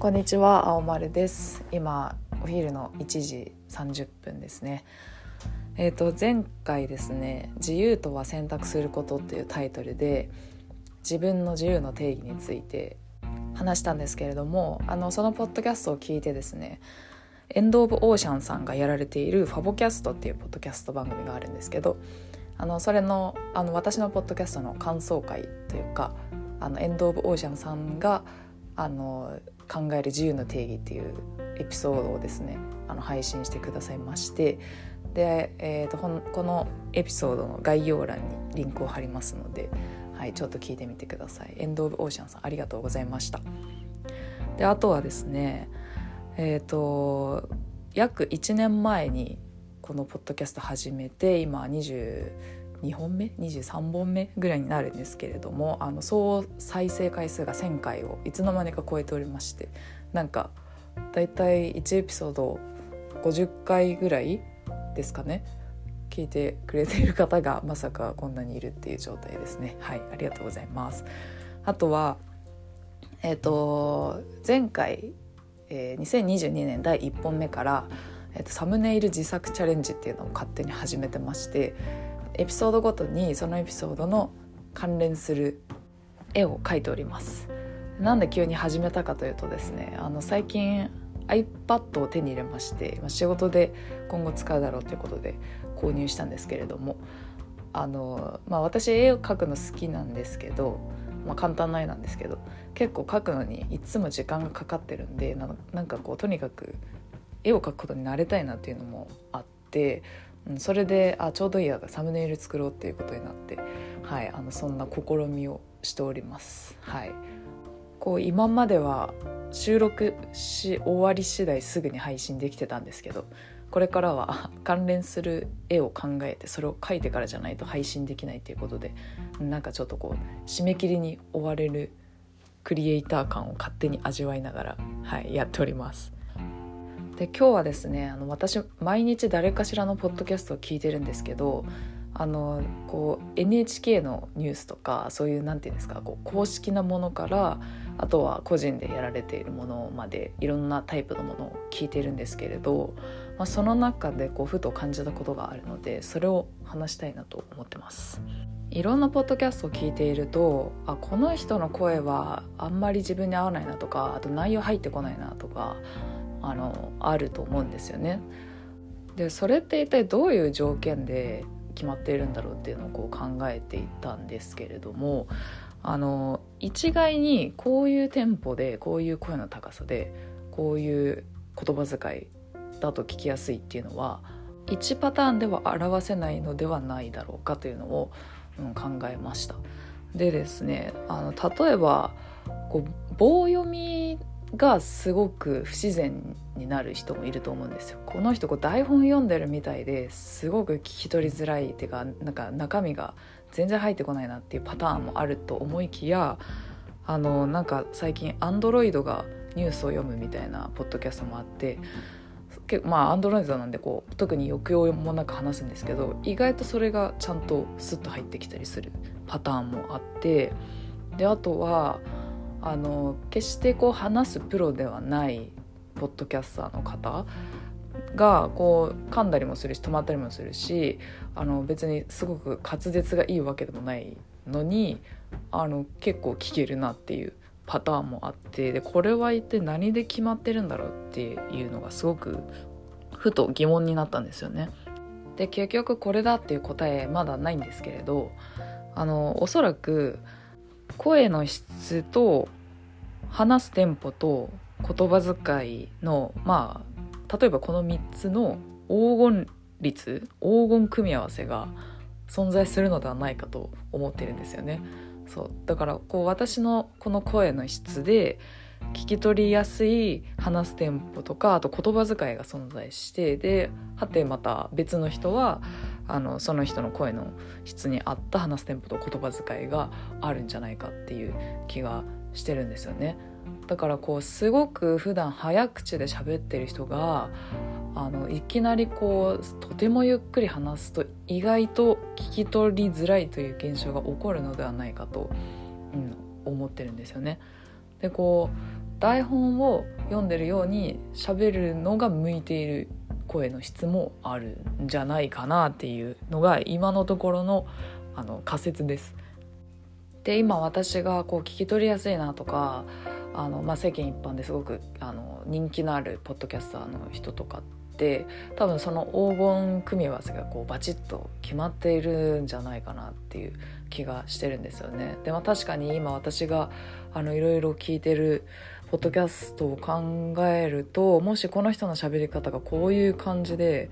こんにちは青丸です。今お昼の1時30分ですね。えっ、ー、と前回ですね自由とは選択することっていうタイトルで自分の自由の定義について話したんですけれどもあのそのポッドキャストを聞いてですねエンド・オブ・オーシャンさんがやられているファボキャストっていうポッドキャスト番組があるんですけどあのそれのあの私のポッドキャストの感想会というかあのエンド・オブ・オーシャンさんがあの考える自由の定義っていうエピソードをですねあの配信してくださいましてで、えーと、このエピソードの概要欄にリンクを貼りますので、はい、ちょっと聞いてみてください。エンド・オブ・オーシャンさんありがとうございました。であとはですねえっ、ー、と約1年前にこのポッドキャスト始めて今20 2本目？23本目ぐらいになるんですけれどもあの総再生回数が1,000回をいつの間にか超えておりましてなんかだいたい1エピソード50回ぐらいですかね？聞いてくれている方がまさかこんなにいるっていう状態ですね。はいありがとうございます。あとはえっ、ー、と前回、えー、2022年第1本目から、えーとサムネイル自作チャレンジっていうのを勝手に始めてましてエピソードごとにそのエピソードの関連する絵を描いております。なんで急に始めたかというとですねあの最近 iPad を手に入れまして仕事で今後使うだろうということで購入したんですけれどもあの、まあ、私絵を描くの好きなんですけど、まあ、簡単な絵なんですけど結構描くのにいつも時間がかかってるんでなんかこうとにかく絵を描くことに慣れたいなっていうのもあってそれであちょうどいいやサムネイル作ろうっていうことになって、はい、あのそんな試みをしております。はい、こう今までは収録し終わり次第すぐに配信できてたんですけどこれからは 関連する絵を考えてそれを描いてからじゃないと配信できないっていうことでなんかちょっとこう締め切りに追われるクリエイター感を勝手に味わいながら、はい、やっております。で今日はですねあの私毎日誰かしらのポッドキャストを聞いてるんですけどあのこう NHK のニュースとかそういう何て言うんですかこう公式なものからあとは個人でやられているものまでいろんなタイプのものを聞いてるんですけれど、まあ、その中でこうふと感じたことがあるのでそれを話したいなと思ってます。いろんなポッドキャストを聞いているとあこの人の声はあんまり自分に合わないなとかあと内容入ってこないなとかあのあると思うんですよね。でそれって一体どういう条件で決まっているんだろうっていうのをこう考えていったんですけれどもあの一概にこういうテンポでこういう声の高さでこういう言葉遣いだと聞きやすいっていうのは1パターンでは表せないのではないだろうかというのを、うん、考えました。でですねあの例えばこう棒読みがすごく不自然になる人もいると思うんですよ。この人こう台本読んでるみたいですごく聞き取りづらいっていうかなんか中身が全然入ってこないなっていうパターンもあると思いきやあのなんか最近アンドロイドがニュースを読むみたいなポッドキャストもあって結まあアンドロイドなんでこう特に抑揚もなく話すんですけど意外とそれがちゃんとスッと入ってきたりするパターンもあってであとはあの決してこう話すプロではないポッドキャスターの方がこう噛んだりもするし止まったりもするしあの別にすごく滑舌がいいわけでもないのにあの結構聞けるなっていうパターンもあってでこれは一体何で決まってるんだろうっていうのがすごくふと疑問になったんですよね。で結局これだっていう答えまだないんですけれどあのおそらく声の質と話すテンポと言葉遣いのまあ例えばこの3つの黄金率黄金組み合わせが存在するのではないかと思ってるんですよね。そうだからこう私のこの声の質で聞き取りやすい話すテンポとかあと言葉遣いが存在してではてまた別の人はあのその人の声の質に合った話すテンポと言葉遣いがあるんじゃないかっていう気がしてるんですよね。だからこうすごく普段早口で喋ってる人があのいきなりこうとてもゆっくり話すと意外と聞き取りづらいという現象が起こるのではないかと、うん、思ってるんですよね。でこう台本を読んでるように喋るのが向いている声の質もあるんじゃないかなっていうのが今のところのあの仮説です。で今私がこう聞き取りやすいなとかあの、まあ、世間一般ですごくあの人気のあるポッドキャスターの人とかって多分その黄金組み合わせがこうバチッと決まっているんじゃないかなっていう気がしてるんですよね。でも確かに今私があのいろいろ聞いてるポッドキャストを考えるともしこの人の喋り方がこういう感じで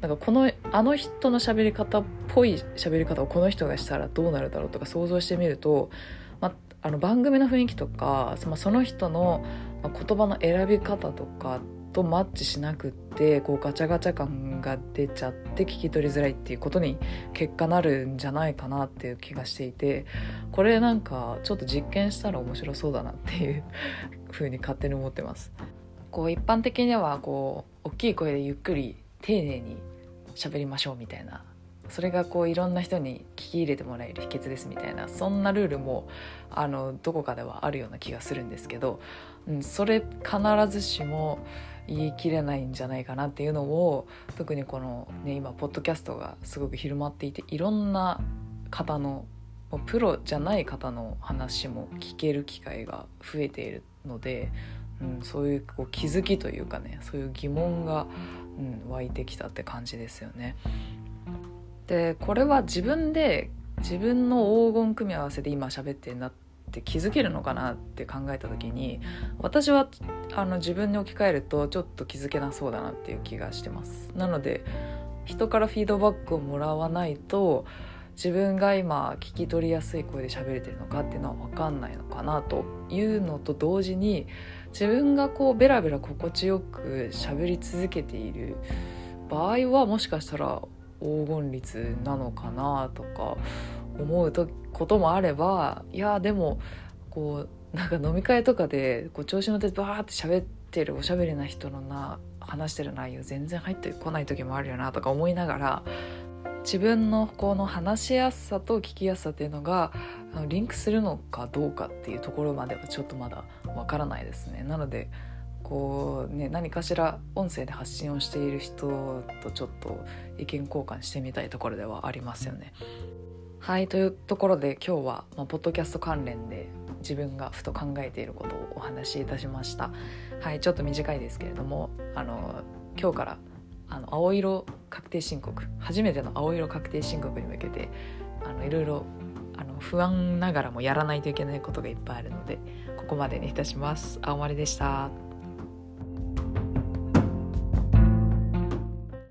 なんかこのあの人の喋り方っぽい喋り方をこの人がしたらどうなるだろうとか想像してみると、まあの番組の雰囲気とかその人の言葉の選び方とかとマッチしなくってこうガチャガチャ感が出ちゃって聞き取りづらいっていうことに結果なるんじゃないかなっていう気がしていてこれなんかちょっと実験したら面白そうだなっていうふうに勝手に思ってます。こう一般的にはこう大きい声でゆっくり丁寧に喋りましょうみたいなそれがこういろんな人に聞き入れてもらえる秘訣ですみたいなそんなルールもあのどこかではあるような気がするんですけど、うん、それ必ずしも言い切れないんじゃないかなっていうのを特にこの、ね、今ポッドキャストがすごく広まっていていろんな方のプロじゃない方の話も聞ける機会が増えているので、うん、そういうこう気づきというかねそういう疑問が、うん、湧いてきたって感じですよね。でこれは自分で自分の黄金組み合わせで今喋ってるなってって気づけるのかなって考えた時に私はあの自分に置き換えるとちょっと気づけなそうだなっていう気がしてます。なので人からフィードバックをもらわないと自分が今聞き取りやすい声で喋れてるのかっていうのは分かんないのかなというのと同時に自分がこうベラベラ心地よく喋り続けている場合はもしかしたら黄金率なのかなとか思うこともあればいやでもこうなんか飲み会とかでこう調子乗ってバーって喋ってるおしゃべりな人のな話してる内容全然入ってこない時もあるよなとか思いながら自分のこの話しやすさと聞きやすさっていうのがリンクするのかどうかっていうところまではちょっとまだわからないですね。なのでこうね何かしら音声で発信をしている人とちょっと意見交換してみたいところではありますよね。はいというところで今日は、まあ、ポッドキャスト関連で自分がふと考えていることをお話しいたしました。はいちょっと短いですけれどもあの今日からあの青色確定申告初めての青色確定申告に向けてあのいろいろあの不安ながらもやらないといけないことがいっぱいあるのでここまでにいたします。青丸でした。